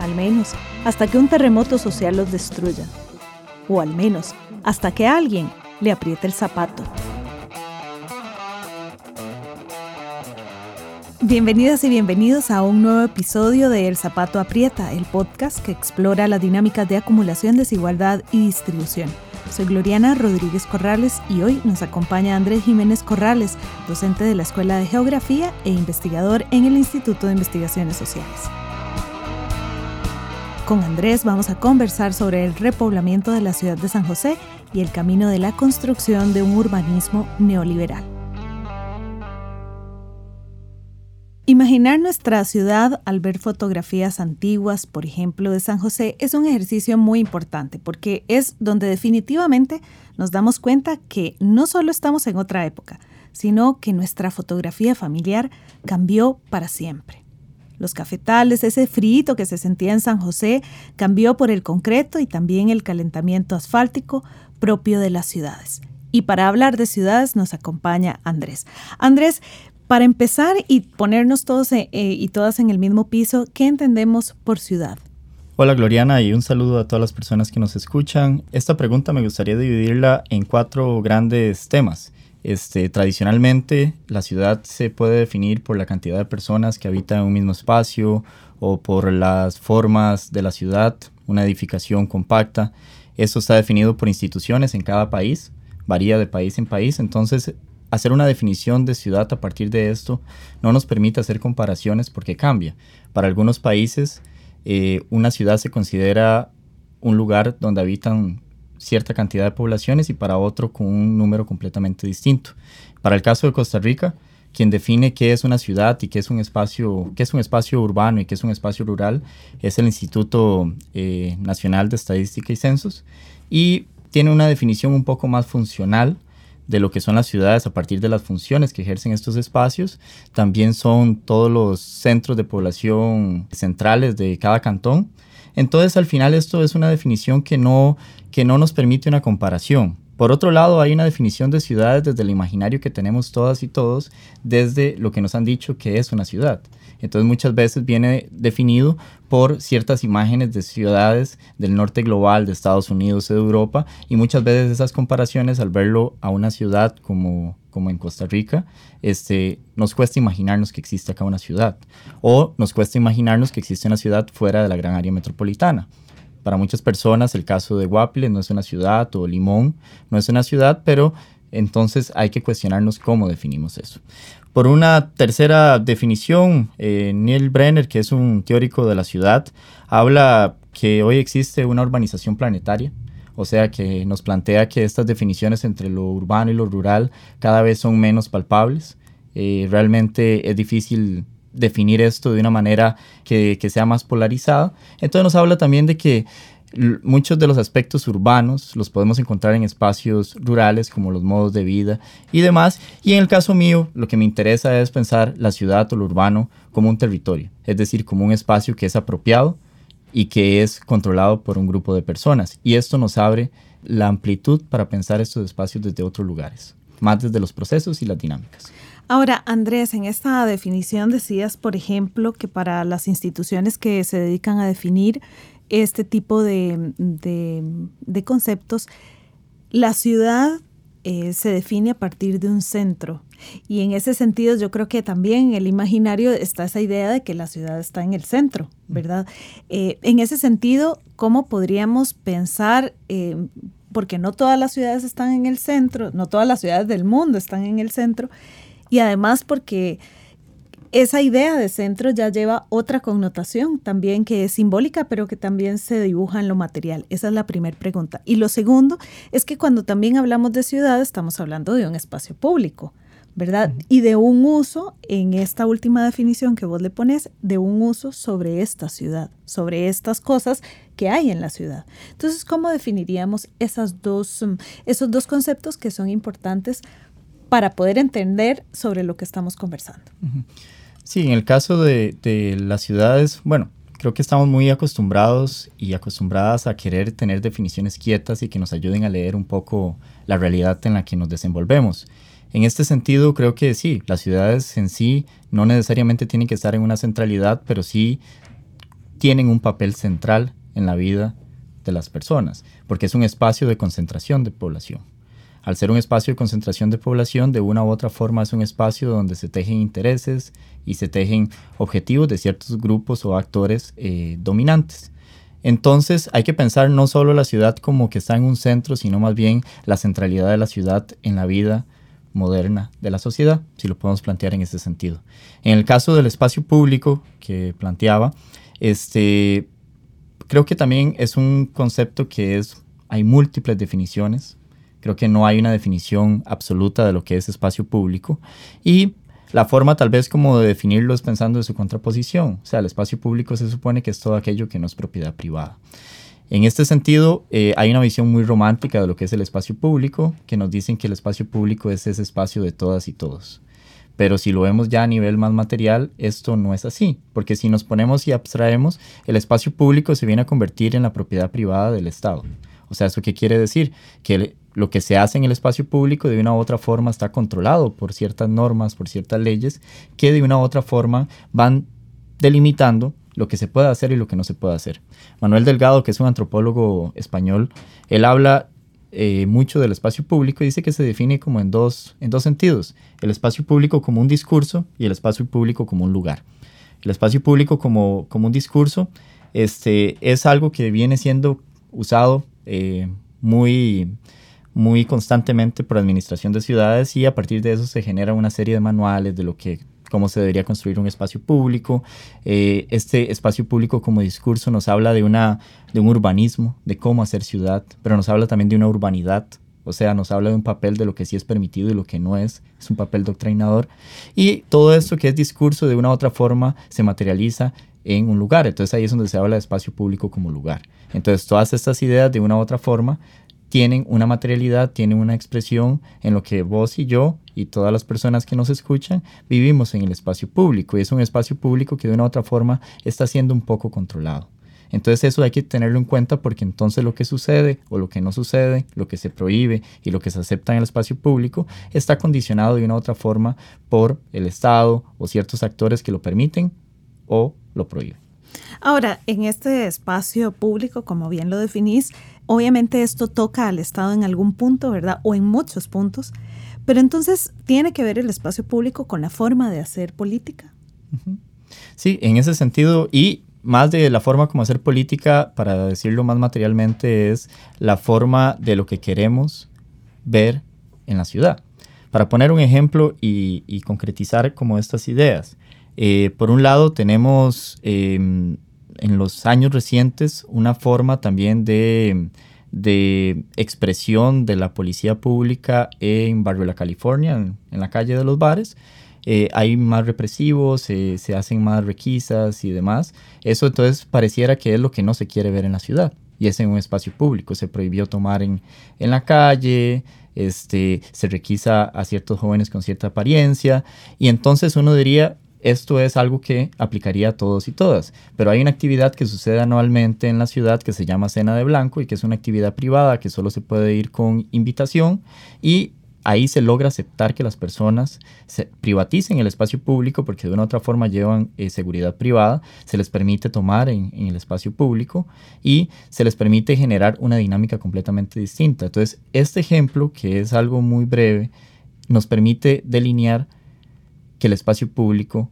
al menos hasta que un terremoto social los destruya, o al menos hasta que alguien le apriete el zapato. Bienvenidas y bienvenidos a un nuevo episodio de El Zapato Aprieta, el podcast que explora las dinámicas de acumulación, desigualdad y distribución. Soy Gloriana Rodríguez Corrales y hoy nos acompaña Andrés Jiménez Corrales, docente de la Escuela de Geografía e investigador en el Instituto de Investigaciones Sociales. Con Andrés vamos a conversar sobre el repoblamiento de la ciudad de San José y el camino de la construcción de un urbanismo neoliberal. Imaginar nuestra ciudad al ver fotografías antiguas, por ejemplo, de San José, es un ejercicio muy importante porque es donde definitivamente nos damos cuenta que no solo estamos en otra época, sino que nuestra fotografía familiar cambió para siempre. Los cafetales, ese frito que se sentía en San José, cambió por el concreto y también el calentamiento asfáltico propio de las ciudades. Y para hablar de ciudades nos acompaña Andrés. Andrés, para empezar y ponernos todos eh, y todas en el mismo piso, ¿qué entendemos por ciudad? Hola Gloriana y un saludo a todas las personas que nos escuchan. Esta pregunta me gustaría dividirla en cuatro grandes temas. Este, tradicionalmente, la ciudad se puede definir por la cantidad de personas que habitan un mismo espacio o por las formas de la ciudad, una edificación compacta. Esto está definido por instituciones en cada país, varía de país en país. Entonces, hacer una definición de ciudad a partir de esto no nos permite hacer comparaciones porque cambia. Para algunos países, eh, una ciudad se considera un lugar donde habitan cierta cantidad de poblaciones y para otro con un número completamente distinto. Para el caso de Costa Rica, quien define qué es una ciudad y qué es un espacio, qué es un espacio urbano y qué es un espacio rural es el Instituto eh, Nacional de Estadística y Censos y tiene una definición un poco más funcional de lo que son las ciudades a partir de las funciones que ejercen estos espacios. También son todos los centros de población centrales de cada cantón entonces, al final, esto es una definición que no, que no nos permite una comparación. Por otro lado, hay una definición de ciudades desde el imaginario que tenemos todas y todos, desde lo que nos han dicho que es una ciudad. Entonces muchas veces viene definido por ciertas imágenes de ciudades del norte global, de Estados Unidos, de Europa, y muchas veces esas comparaciones al verlo a una ciudad como, como en Costa Rica, este, nos cuesta imaginarnos que existe acá una ciudad, o nos cuesta imaginarnos que existe una ciudad fuera de la gran área metropolitana. Para muchas personas el caso de Guapile no es una ciudad, o Limón no es una ciudad, pero entonces hay que cuestionarnos cómo definimos eso. Por una tercera definición, eh, Neil Brenner, que es un teórico de la ciudad, habla que hoy existe una urbanización planetaria, o sea que nos plantea que estas definiciones entre lo urbano y lo rural cada vez son menos palpables. Eh, realmente es difícil definir esto de una manera que, que sea más polarizada. Entonces nos habla también de que muchos de los aspectos urbanos los podemos encontrar en espacios rurales como los modos de vida y demás. Y en el caso mío, lo que me interesa es pensar la ciudad o lo urbano como un territorio, es decir, como un espacio que es apropiado y que es controlado por un grupo de personas. Y esto nos abre la amplitud para pensar estos espacios desde otros lugares, más desde los procesos y las dinámicas. Ahora, Andrés, en esta definición decías, por ejemplo, que para las instituciones que se dedican a definir este tipo de, conceptos, la ciudad eh, se define a partir de un centro. Y en ese sentido yo creo que también en el imaginario está esa idea de que la ciudad está en el centro, ¿verdad? Eh, en ese sentido, ¿cómo podríamos pensar, eh, porque no todas las ciudades están en el centro, no todas las ciudades del mundo están en el centro, y además porque esa idea de centro ya lleva otra connotación también que es simbólica, pero que también se dibuja en lo material. Esa es la primera pregunta. Y lo segundo es que cuando también hablamos de ciudad, estamos hablando de un espacio público, ¿verdad? Y de un uso, en esta última definición que vos le pones, de un uso sobre esta ciudad, sobre estas cosas que hay en la ciudad. Entonces, ¿cómo definiríamos esas dos, mm, esos dos conceptos que son importantes para poder entender sobre lo que estamos conversando? Sí, en el caso de, de las ciudades, bueno, creo que estamos muy acostumbrados y acostumbradas a querer tener definiciones quietas y que nos ayuden a leer un poco la realidad en la que nos desenvolvemos. En este sentido, creo que sí, las ciudades en sí no necesariamente tienen que estar en una centralidad, pero sí tienen un papel central en la vida de las personas, porque es un espacio de concentración de población. Al ser un espacio de concentración de población, de una u otra forma es un espacio donde se tejen intereses y se tejen objetivos de ciertos grupos o actores eh, dominantes. Entonces hay que pensar no solo la ciudad como que está en un centro, sino más bien la centralidad de la ciudad en la vida moderna de la sociedad, si lo podemos plantear en ese sentido. En el caso del espacio público que planteaba, este, creo que también es un concepto que es, hay múltiples definiciones, creo que no hay una definición absoluta de lo que es espacio público y la forma tal vez como de definirlo es pensando en su contraposición, o sea, el espacio público se supone que es todo aquello que no es propiedad privada. En este sentido, eh, hay una visión muy romántica de lo que es el espacio público, que nos dicen que el espacio público es ese espacio de todas y todos. Pero si lo vemos ya a nivel más material, esto no es así, porque si nos ponemos y abstraemos, el espacio público se viene a convertir en la propiedad privada del Estado. O sea, ¿eso qué quiere decir? Que lo que se hace en el espacio público de una u otra forma está controlado por ciertas normas, por ciertas leyes, que de una u otra forma van delimitando lo que se puede hacer y lo que no se puede hacer. Manuel Delgado, que es un antropólogo español, él habla eh, mucho del espacio público y dice que se define como en dos, en dos sentidos. El espacio público como un discurso y el espacio público como un lugar. El espacio público como, como un discurso este, es algo que viene siendo usado eh, muy, muy constantemente por administración de ciudades y a partir de eso se genera una serie de manuales de lo que cómo se debería construir un espacio público. Eh, este espacio público como discurso nos habla de, una, de un urbanismo, de cómo hacer ciudad, pero nos habla también de una urbanidad. O sea, nos habla de un papel de lo que sí es permitido y lo que no es. Es un papel doctrinador. Y todo esto que es discurso de una u otra forma se materializa en un lugar. Entonces ahí es donde se habla de espacio público como lugar. Entonces todas estas ideas de una u otra forma tienen una materialidad, tienen una expresión en lo que vos y yo y todas las personas que nos escuchan vivimos en el espacio público y es un espacio público que de una u otra forma está siendo un poco controlado. Entonces eso hay que tenerlo en cuenta porque entonces lo que sucede o lo que no sucede, lo que se prohíbe y lo que se acepta en el espacio público está condicionado de una u otra forma por el Estado o ciertos actores que lo permiten o lo prohíben. Ahora, en este espacio público, como bien lo definís, obviamente esto toca al Estado en algún punto, ¿verdad? O en muchos puntos. Pero entonces, ¿tiene que ver el espacio público con la forma de hacer política? Sí, en ese sentido, y más de la forma como hacer política, para decirlo más materialmente, es la forma de lo que queremos ver en la ciudad. Para poner un ejemplo y, concretizar como estas ideas. Eh, por un lado, tenemos em, en los años recientes una forma también de, expresión de la policía pública en Barrio La California, en, la calle de los bares. Eh, hay más represivos, se hacen más requisas y demás. Eso entonces pareciera que es lo que no se quiere ver en la ciudad y es en un espacio público. Se prohibió tomar en, en la calle, este, se requisa a ciertos jóvenes con cierta apariencia y entonces uno diría, esto es algo que aplicaría a todos y todas, pero hay una actividad que sucede anualmente en la ciudad que se llama Cena de Blanco y que es una actividad privada que solo se puede ir con invitación. Y ahí se logra aceptar que las personas se privaticen el espacio público porque de una u otra forma llevan eh, seguridad privada, se les permite tomar en, en, el espacio público y se les permite generar una dinámica completamente distinta. Entonces, este ejemplo, que es algo muy breve, nos permite delinear que el espacio público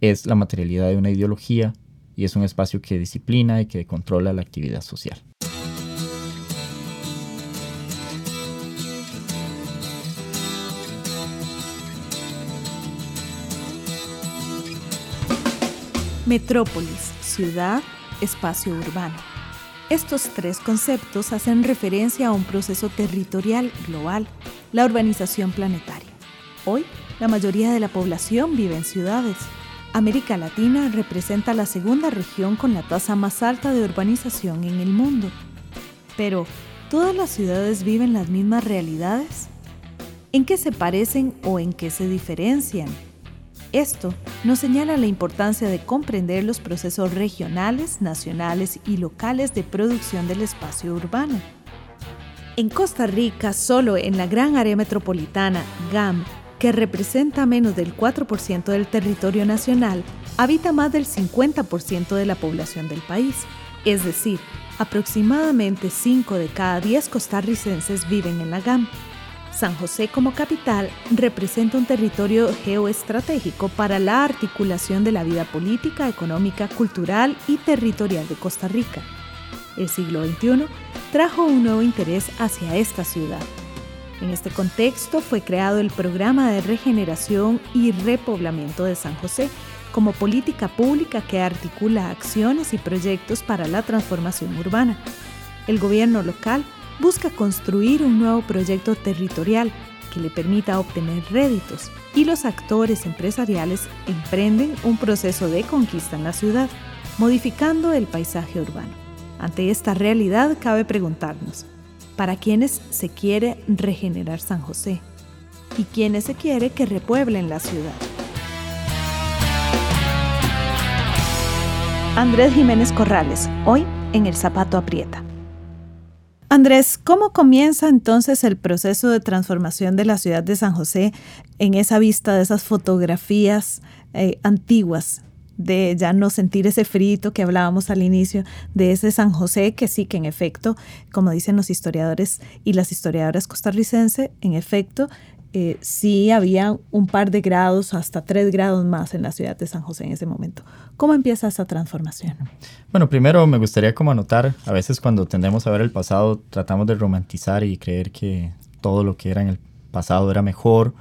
es la materialidad de una ideología y es un espacio que disciplina y que controla la actividad social. Metrópolis, ciudad, espacio urbano. Estos tres conceptos hacen referencia a un proceso territorial global, la urbanización planetaria. Hoy la mayoría de la población vive en ciudades. América Latina representa la segunda región con la tasa más alta de urbanización en el mundo. Pero, ¿todas las ciudades viven las mismas realidades? ¿En qué se parecen o en qué se diferencian? Esto nos señala la importancia de comprender los procesos regionales, nacionales y locales de producción del espacio urbano. En Costa Rica, solo en la gran área metropolitana, GAM, que representa menos del 4% del territorio nacional, habita más del 50% de la población del país. Es decir, aproximadamente 5 de cada 10 costarricenses viven en la GAM. San José como capital representa un territorio geoestratégico para la articulación de la vida política, económica, cultural y territorial de Costa Rica. El siglo XXI trajo un nuevo interés hacia esta ciudad. En este contexto fue creado el Programa de Regeneración y Repoblamiento de San José como política pública que articula acciones y proyectos para la transformación urbana. El gobierno local busca construir un nuevo proyecto territorial que le permita obtener réditos y los actores empresariales emprenden un proceso de conquista en la ciudad, modificando el paisaje urbano. Ante esta realidad cabe preguntarnos, ¿para quiénes se quiere regenerar San José? ¿Y quiénes se quiere que repueblen la ciudad? Andrés Jiménez Corrales, hoy en El Zapato Aprieta. Andrés, ¿cómo comienza entonces el proceso de transformación de la ciudad de San José en esa vista de esas fotografías eh, antiguas? De ya no sentir ese frito que hablábamos al inicio, de ese San José, que sí, que en efecto, como dicen los historiadores y las historiadoras costarricenses, en efecto, eh, sí había un par de grados, hasta tres grados más en la ciudad de San José en ese momento. ¿Cómo empieza esa transformación? Bueno, primero me gustaría como anotar, a veces cuando tendemos a ver el pasado, tratamos de romantizar y creer que todo lo que era en el pasado era mejor.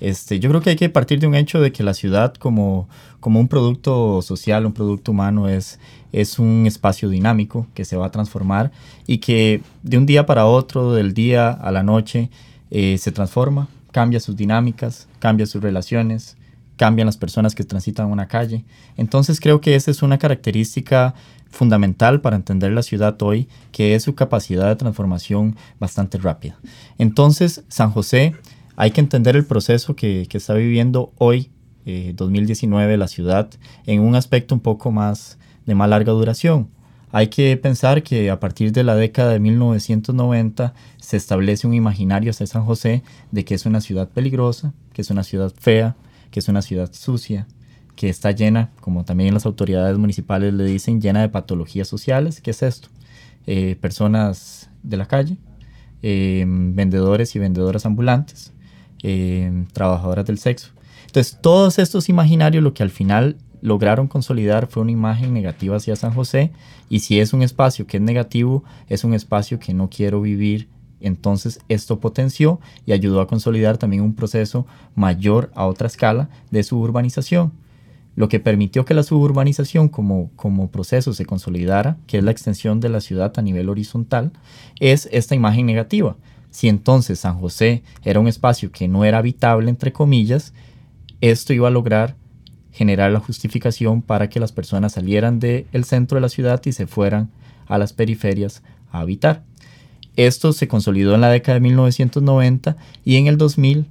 Este, yo creo que hay que partir de un hecho de que la ciudad como, como un producto social, un producto humano, es, es un espacio dinámico que se va a transformar y que de un día para otro, del día a la noche, eh, se transforma, cambia sus dinámicas, cambia sus relaciones, cambian las personas que transitan una calle. Entonces creo que esa es una característica fundamental para entender la ciudad hoy, que es su capacidad de transformación bastante rápida. Entonces, San José, hay que entender el proceso que, está viviendo hoy, 2019, eh, la ciudad, en un aspecto un poco más de más larga duración. Hay que pensar que a partir de la década de 1990 se establece un imaginario hacia San José de que es una ciudad peligrosa, que es una ciudad fea, que es una ciudad sucia, que está llena, como también las autoridades municipales le dicen, llena de patologías sociales. ¿Qué es esto? Eh, personas de la calle, eh, vendedores y vendedoras ambulantes, eh, trabajadoras del sexo. Entonces, todos estos imaginarios lo que al final lograron consolidar fue una imagen negativa hacia San José y si es un espacio que es negativo, es un espacio que no quiero vivir. Entonces esto potenció y ayudó a consolidar también un proceso mayor a otra escala de suburbanización. Lo que permitió que la suburbanización como, como proceso se consolidara, que es la extensión de la ciudad a nivel horizontal, es esta imagen negativa. Si entonces San José era un espacio que no era habitable, entre comillas, esto iba a lograr generar la justificación para que las personas salieran del centro de la ciudad y se fueran a las periferias a habitar. Esto se consolidó en la década de 1990 y en el 2000,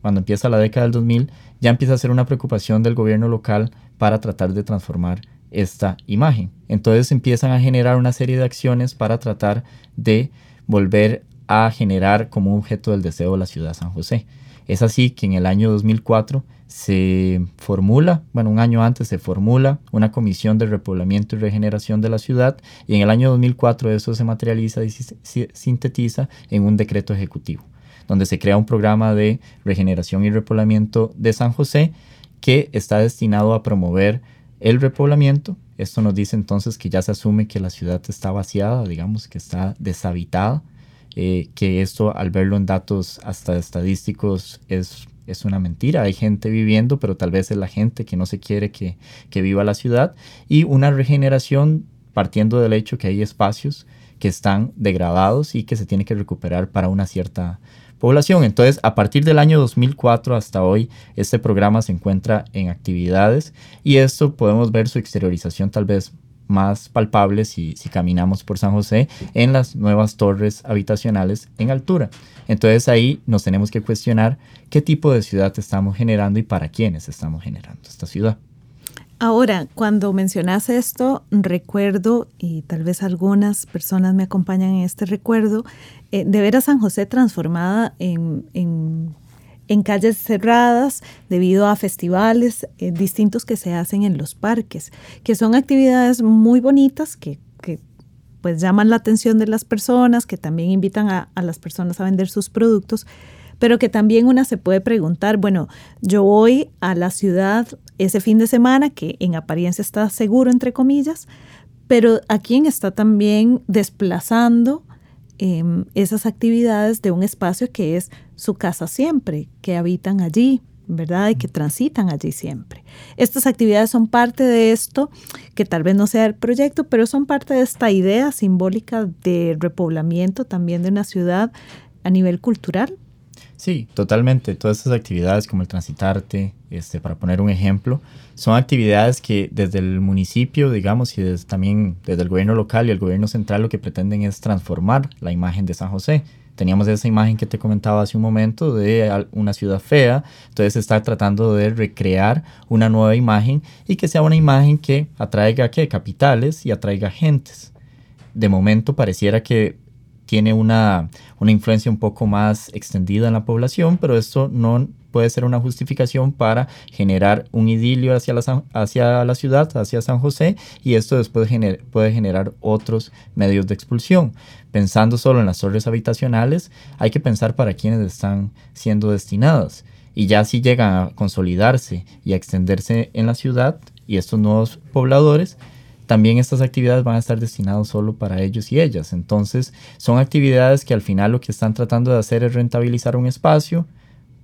cuando empieza la década del 2000, ya empieza a ser una preocupación del gobierno local para tratar de transformar esta imagen. Entonces empiezan a generar una serie de acciones para tratar de volver a generar como objeto del deseo la ciudad de San José. Es así que en el año 2004 se formula, bueno, un año antes se formula una comisión de repoblamiento y regeneración de la ciudad y en el año 2004 eso se materializa y sintetiza en un decreto ejecutivo, donde se crea un programa de regeneración y repoblamiento de San José que está destinado a promover el repoblamiento. Esto nos dice entonces que ya se asume que la ciudad está vaciada, digamos que está deshabitada, eh, que esto al verlo en datos hasta estadísticos es es una mentira. Hay gente viviendo, pero tal vez es la gente que no se quiere que, viva la ciudad. Y una regeneración partiendo del hecho que hay espacios que están degradados y que se tiene que recuperar para una cierta, población. Entonces, a partir del año 2004 hasta hoy, este programa se encuentra en actividades y esto podemos ver su exteriorización tal vez más palpable si, caminamos por San José en las nuevas torres habitacionales en altura. Entonces ahí nos tenemos que cuestionar qué tipo de ciudad estamos generando y para quiénes estamos generando esta ciudad. Ahora, cuando mencionas esto, recuerdo, y tal vez algunas personas me acompañan en este recuerdo, eh, de ver a San José transformada en, en, calles cerradas debido a festivales eh, distintos que se hacen en los parques, que son actividades muy bonitas que, que pues llaman la atención de las personas, que también invitan a, a las personas a vender sus productos, pero que también una se puede preguntar, bueno, yo voy a la ciudad ese fin de semana, que en apariencia está seguro, entre comillas, pero a quién está también desplazando em, esas actividades de un espacio que es su casa siempre, que habitan allí, ¿verdad? Y que transitan allí siempre. Estas actividades son parte de esto, que tal vez no sea el proyecto, pero son parte de esta idea simbólica de repoblamiento también de una ciudad a nivel cultural. Sí, totalmente. Todas estas actividades como el transitarte, este, para poner un ejemplo, son actividades que desde el municipio, digamos, y también desde el gobierno local y el gobierno central lo que pretenden es transformar la imagen de San José. Teníamos esa imagen que te comentaba hace un momento de una ciudad fea, entonces está tratando de recrear una nueva imagen y que sea una imagen que atraiga capitales y atraiga gentes. De momento pareciera que tiene una, una influencia un poco más extendida en la población, pero esto no puede ser una justificación para generar un idilio hacia la, hacia la ciudad, hacia San José, y esto después puede generar otros medios de expulsión. Pensando solo en las torres habitacionales, hay que pensar para quiénes están siendo destinadas. Y ya si llegan a consolidarse y a extenderse en la ciudad y estos nuevos pobladores, también estas actividades van a estar destinadas solo para ellos y ellas. Entonces, son actividades que al final lo que están tratando de hacer es rentabilizar un espacio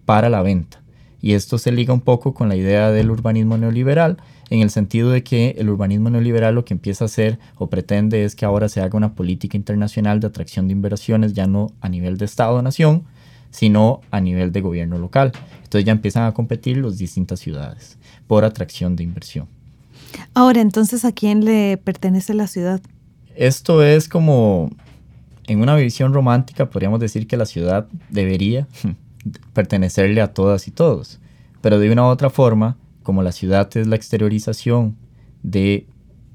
para la venta. Y esto se liga un poco con la idea del urbanismo neoliberal, en el sentido de que el urbanismo neoliberal lo que empieza a hacer o pretende es que ahora se haga una política internacional de atracción de inversiones, ya no a nivel de Estado-nación, sino a nivel de gobierno local. Entonces ya empiezan a competir las distintas ciudades por atracción de inversión. Ahora, entonces, ¿a quién le pertenece la ciudad? Esto es como, en una visión romántica, podríamos decir que la ciudad debería pertenecerle a todas y todos. Pero de una u otra forma, como la ciudad es la exteriorización de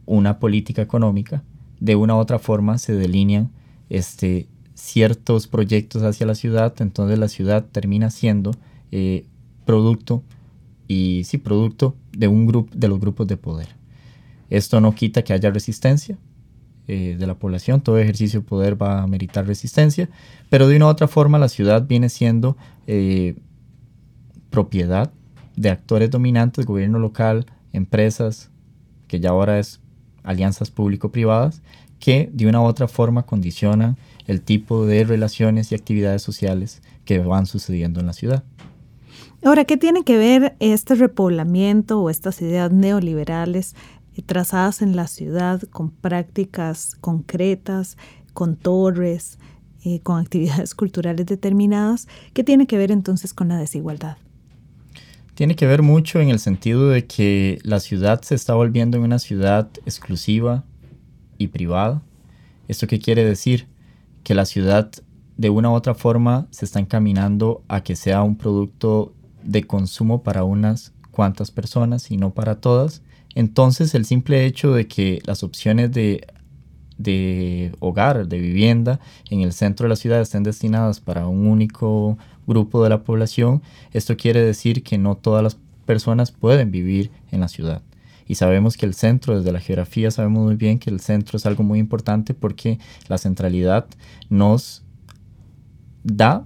una política económica, de una u otra forma se delinean este, ciertos proyectos hacia la ciudad, entonces la ciudad termina siendo eh, producto y sí, producto de, un de los grupos de poder. Esto no quita que haya resistencia eh, de la población, todo ejercicio de poder va a meritar resistencia, pero de una u otra forma la ciudad viene siendo eh, propiedad de actores dominantes, gobierno local, empresas, que ya ahora es alianzas público-privadas, que de una u otra forma condicionan el tipo de relaciones y actividades sociales que van sucediendo en la ciudad. Ahora, ¿qué tiene que ver este repoblamiento o estas ideas neoliberales eh, trazadas en la ciudad con prácticas concretas, con torres, eh, con actividades culturales determinadas? ¿Qué tiene que ver entonces con la desigualdad? Tiene que ver mucho en el sentido de que la ciudad se está volviendo en una ciudad exclusiva y privada. ¿Esto qué quiere decir? Que la ciudad de una u otra forma se está encaminando a que sea un producto de consumo para unas cuantas personas y no para todas. Entonces el simple hecho de que las opciones de, de hogar, de vivienda en el centro de la ciudad estén destinadas para un único grupo de la población, esto quiere decir que no todas las personas pueden vivir en la ciudad. Y sabemos que el centro, desde la geografía, sabemos muy bien que el centro es algo muy importante porque la centralidad nos da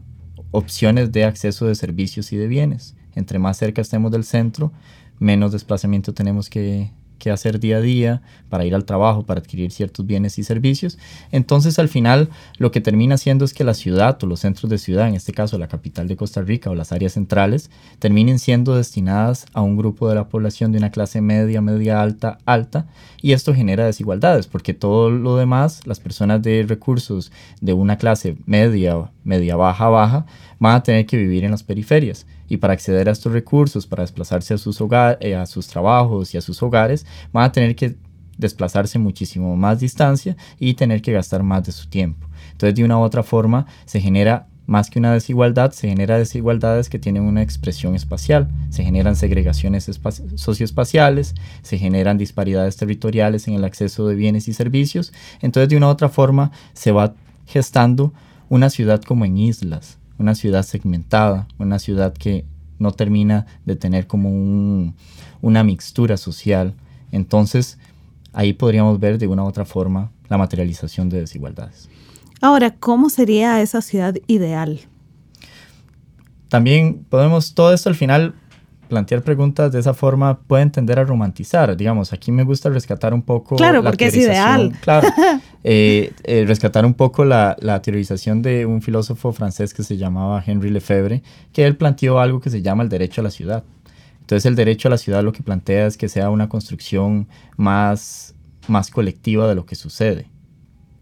opciones de acceso de servicios y de bienes. Entre más cerca estemos del centro, menos desplazamiento tenemos que, que hacer día a día para ir al trabajo, para adquirir ciertos bienes y servicios. Entonces al final lo que termina haciendo es que la ciudad o los centros de ciudad, en este caso la capital de Costa Rica o las áreas centrales, terminen siendo destinadas a un grupo de la población de una clase media, media alta, alta, y esto genera desigualdades, porque todo lo demás, las personas de recursos de una clase media, media baja, baja, van a tener que vivir en las periferias. Y para acceder a estos recursos, para desplazarse a sus, hogar, eh, a sus trabajos y a sus hogares, van a tener que desplazarse muchísimo más distancia y tener que gastar más de su tiempo. Entonces, de una u otra forma, se genera más que una desigualdad, se genera desigualdades que tienen una expresión espacial, se generan segregaciones socioespaciales, se generan disparidades territoriales en el acceso de bienes y servicios. Entonces, de una u otra forma, se va gestando una ciudad como en islas, una ciudad segmentada, una ciudad que no termina de tener como una mixtura social. Entonces, ahí podríamos ver de una u otra forma la materialización de desigualdades. Ahora, ¿cómo sería esa ciudad ideal? También podemos, todo esto al final, plantear preguntas de esa forma puede tender a romantizar. Digamos, aquí me gusta rescatar un poco. Claro, porque es ideal. Claro. Eh, eh, rescatar un poco la, la, teorización de un filósofo francés que se llamaba Henri Lefebvre, que él planteó algo que se llama el derecho a la ciudad. Entonces, el derecho a la ciudad lo que plantea es que sea una construcción más, más colectiva de lo que sucede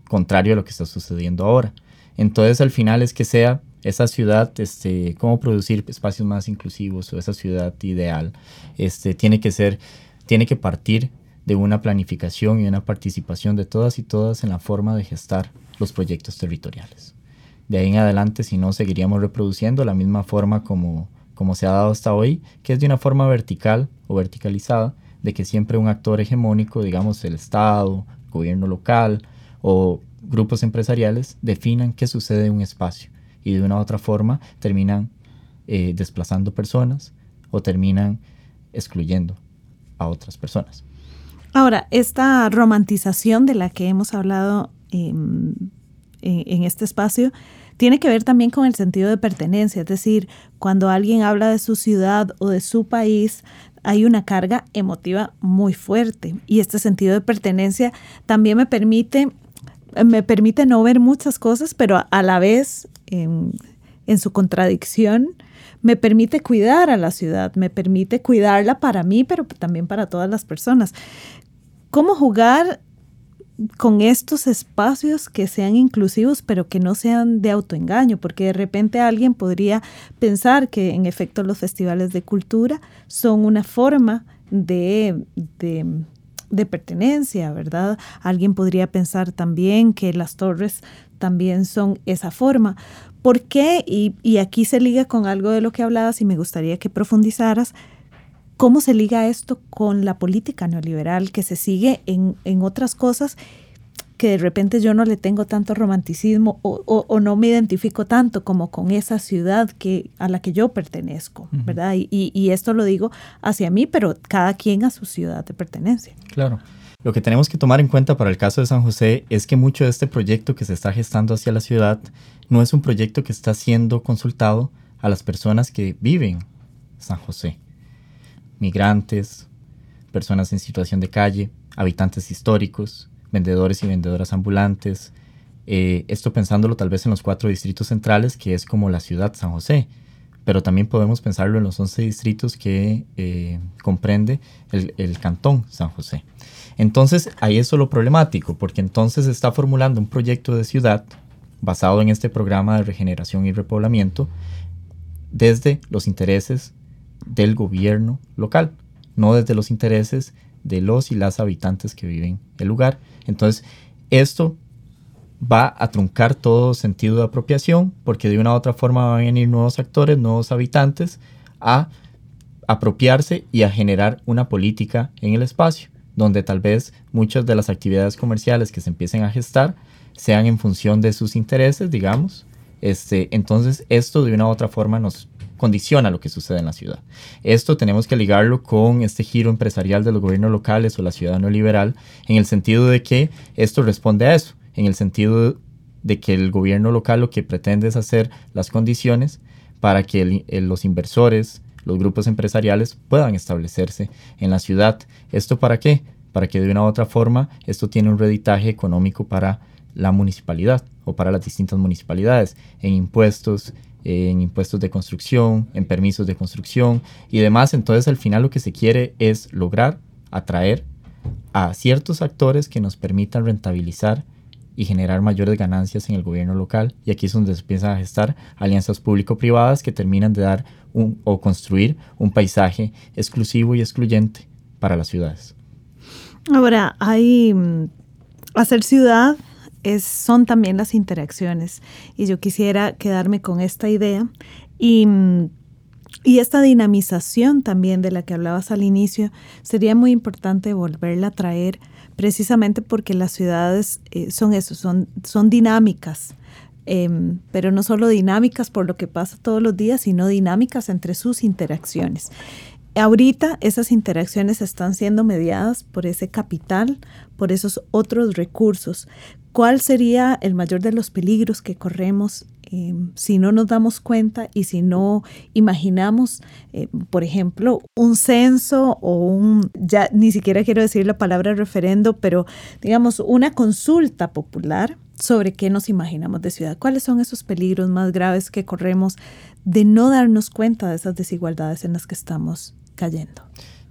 contrario a lo que está sucediendo ahora. Entonces al final es que sea esa ciudad, este, cómo producir espacios más inclusivos o esa ciudad ideal, este, tiene que ser, tiene que partir de una planificación y una participación de todas y todas en la forma de gestar los proyectos territoriales. De ahí en adelante, si no, seguiríamos reproduciendo la misma forma como, como se ha dado hasta hoy, que es de una forma vertical o verticalizada, de que siempre un actor hegemónico, digamos el Estado, gobierno local, o grupos empresariales definan qué sucede en un espacio y de una u otra forma terminan eh, desplazando personas o terminan excluyendo a otras personas. Ahora, esta romantización de la que hemos hablado en, en este espacio tiene que ver también con el sentido de pertenencia, es decir, cuando alguien habla de su ciudad o de su país, hay una carga emotiva muy fuerte y este sentido de pertenencia también me permite me permite no ver muchas cosas, pero a la vez, en, su contradicción, me permite cuidar a la ciudad, me permite cuidarla para mí, pero también para todas las personas. ¿Cómo jugar con estos espacios que sean inclusivos, pero que no sean de autoengaño? Porque de repente alguien podría pensar que en efecto los festivales de cultura son una forma de, de de pertenencia, ¿verdad? Alguien podría pensar también que las torres también son esa forma. ¿Por qué? Y, aquí se liga con algo de lo que hablabas y me gustaría que profundizaras. ¿Cómo se liga esto con la política neoliberal que se sigue en, en otras cosas que de repente yo no le tengo tanto romanticismo o, no me identifico tanto como con esa ciudad que, a la que yo pertenezco, ¿verdad? Y, y, esto lo digo hacia mí, pero cada quien a su ciudad de pertenencia. Claro. Lo que tenemos que tomar en cuenta para el caso de San José es que mucho de este proyecto que se está gestando hacia la ciudad no es un proyecto que está siendo consultado a las personas que viven San José. Migrantes, personas en situación de calle, habitantes históricos, vendedores y vendedoras ambulantes. Eh, esto pensándolo tal vez en los cuatro distritos centrales, que es como la ciudad San José, pero también podemos pensarlo en los 11 distritos que eh, comprende el, el, cantón San José. Entonces, ahí es lo problemático, porque entonces se está formulando un proyecto de ciudad basado en este programa de regeneración y repoblamiento desde los intereses del gobierno local, no desde los intereses de los y las habitantes que viven el lugar. Entonces, esto va a truncar todo sentido de apropiación porque de una u otra forma van a venir nuevos actores, nuevos habitantes a apropiarse y a generar una política en el espacio, donde tal vez muchas de las actividades comerciales que se empiecen a gestar sean en función de sus intereses, digamos. Este, entonces, esto de una u otra forma nos condiciona lo que sucede en la ciudad. Esto tenemos que ligarlo con este giro empresarial de los gobiernos locales o la ciudad neoliberal, en el sentido de que esto responde a eso, en el sentido de que el gobierno local lo que pretende es hacer las condiciones para que los inversores, los grupos empresariales puedan establecerse en la ciudad. ¿Esto para qué? Para que de una u otra forma esto tiene un reditaje económico para la municipalidad o para las distintas municipalidades en impuestos, en impuestos de construcción, en permisos de construcción y demás. Entonces al final lo que se quiere es lograr atraer a ciertos actores que nos permitan rentabilizar y generar mayores ganancias en el gobierno local. Y aquí es donde se empiezan a gestar alianzas público-privadas que terminan de dar un, o construir un paisaje exclusivo y excluyente para las ciudades. Ahora, hay mm, hacer ciudad es, son también las interacciones. Y yo quisiera quedarme con esta idea. Y y esta dinamización también de la que hablabas al inicio, sería muy importante volverla a traer precisamente porque las ciudades eh, son eso, son, son dinámicas, em, pero no solo dinámicas por lo que pasa todos los días, sino dinámicas entre sus interacciones. Ahorita esas interacciones están siendo mediadas por ese capital, por esos otros recursos. ¿Cuál sería el mayor de los peligros que corremos Em, si no nos damos cuenta y si no imaginamos, eh, por ejemplo, un censo o un, ya ni siquiera quiero decir la palabra referendo, pero digamos una consulta popular sobre qué nos imaginamos de ciudad, cuáles son esos peligros más graves que corremos de no darnos cuenta de esas desigualdades en las que estamos cayendo.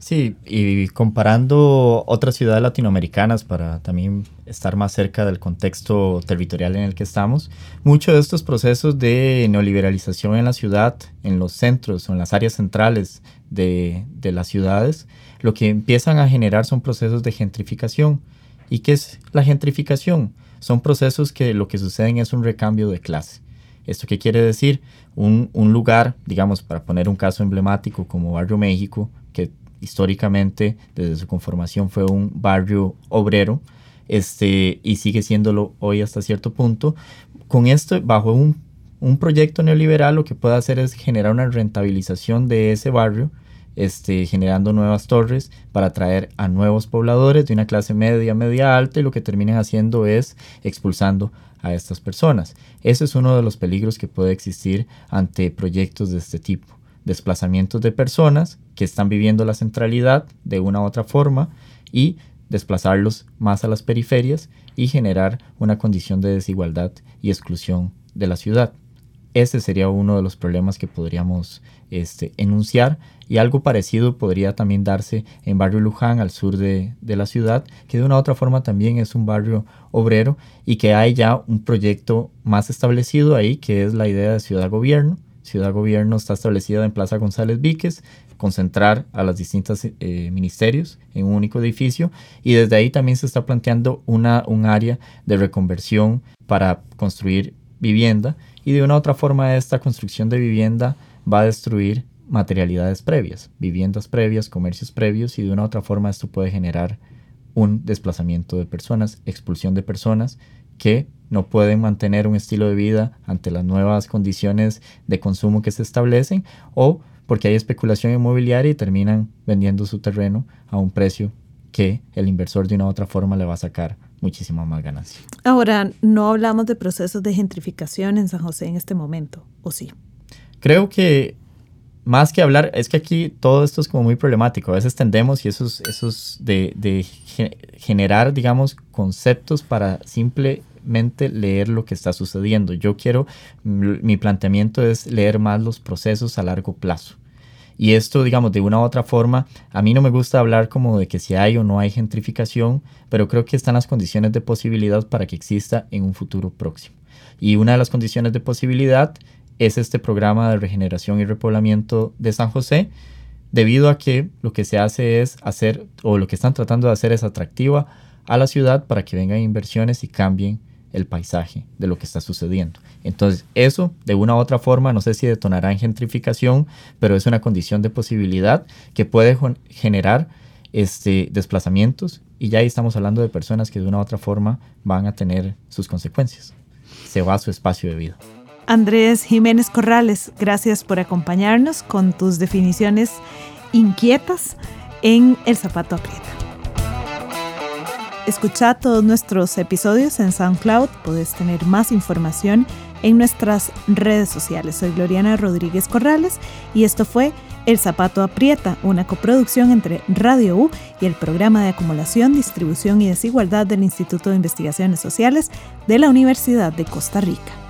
Sí, y comparando otras ciudades latinoamericanas para también estar más cerca del contexto territorial en el que estamos, muchos de estos procesos de neoliberalización en la ciudad, en los centros o en las áreas centrales de, las ciudades, lo que empiezan a generar son procesos de gentrificación. ¿Y qué es la gentrificación? Son procesos que lo que suceden es un recambio de clase. ¿Esto qué quiere decir? Un, un lugar, digamos, para poner un caso emblemático como Barrio México, que históricamente desde su conformación fue un barrio obrero este, y sigue siéndolo hoy hasta cierto punto. Con esto, bajo un, un proyecto neoliberal, lo que puede hacer es generar una rentabilización de ese barrio, este, generando nuevas torres para atraer a nuevos pobladores de una clase media, media alta, y lo que terminan haciendo es expulsando a estas personas. Ese es uno de los peligros que puede existir ante proyectos de este tipo desplazamientos de personas que están viviendo la centralidad de una u otra forma y desplazarlos más a las periferias y generar una condición de desigualdad y exclusión de la ciudad. Ese sería uno de los problemas que podríamos este, enunciar. Y algo parecido podría también darse en Barrio Luján, al sur de, la ciudad, que de una u otra forma también es un barrio obrero y que hay ya un proyecto más establecido ahí, que es la idea de ciudad-gobierno, Ciudad Gobierno está establecida en Plaza González Víquez, concentrar a los distintos eh, ministerios en un único edificio. Y desde ahí también se está planteando una, un área de reconversión para construir vivienda y de una u otra forma esta construcción de vivienda va a destruir materialidades previas, viviendas previas, comercios previos y de una u otra forma esto puede generar un desplazamiento de personas, expulsión de personas que no pueden mantener un estilo de vida ante las nuevas condiciones de consumo que se establecen o porque hay especulación inmobiliaria y terminan vendiendo su terreno a un precio que el inversor de una u otra forma le va a sacar muchísima más ganancia. Ahora, no hablamos de procesos de gentrificación en San José en este momento, ¿o sí? Creo que más que hablar, es que aquí todo esto es como muy problemático. A veces tendemos y esos, esos de, de generar, digamos, conceptos para simple leer lo que está sucediendo. Yo quiero, mi planteamiento es leer más los procesos a largo plazo. Y esto, digamos, de una u otra forma, a mí no me gusta hablar como de que si hay o no hay gentrificación, pero creo que están las condiciones de posibilidad para que exista en un futuro próximo. Y una de las condiciones de posibilidad es este programa de regeneración y repoblamiento de San José, debido a que lo que se hace es hacer, o lo que están tratando de hacer es atractiva a la ciudad para que vengan inversiones y cambien el paisaje de lo que está sucediendo. Entonces, eso de una u otra forma, no sé si detonará en gentrificación, pero es una condición de posibilidad que puede generar este, desplazamientos y ya ahí estamos hablando de personas que de una u otra forma van a tener sus consecuencias. Se va a su espacio de vida. Andrés Jiménez Corrales, gracias por acompañarnos con tus definiciones inquietas en El Zapato Aprieta. Escucha todos nuestros episodios en SoundCloud. Puedes tener más información en nuestras redes sociales. Soy Gloriana Rodríguez Corrales y esto fue El Zapato Aprieta, una coproducción entre Radio U y el Programa de Acumulación, Distribución y Desigualdad del Instituto de Investigaciones Sociales de la Universidad de Costa Rica.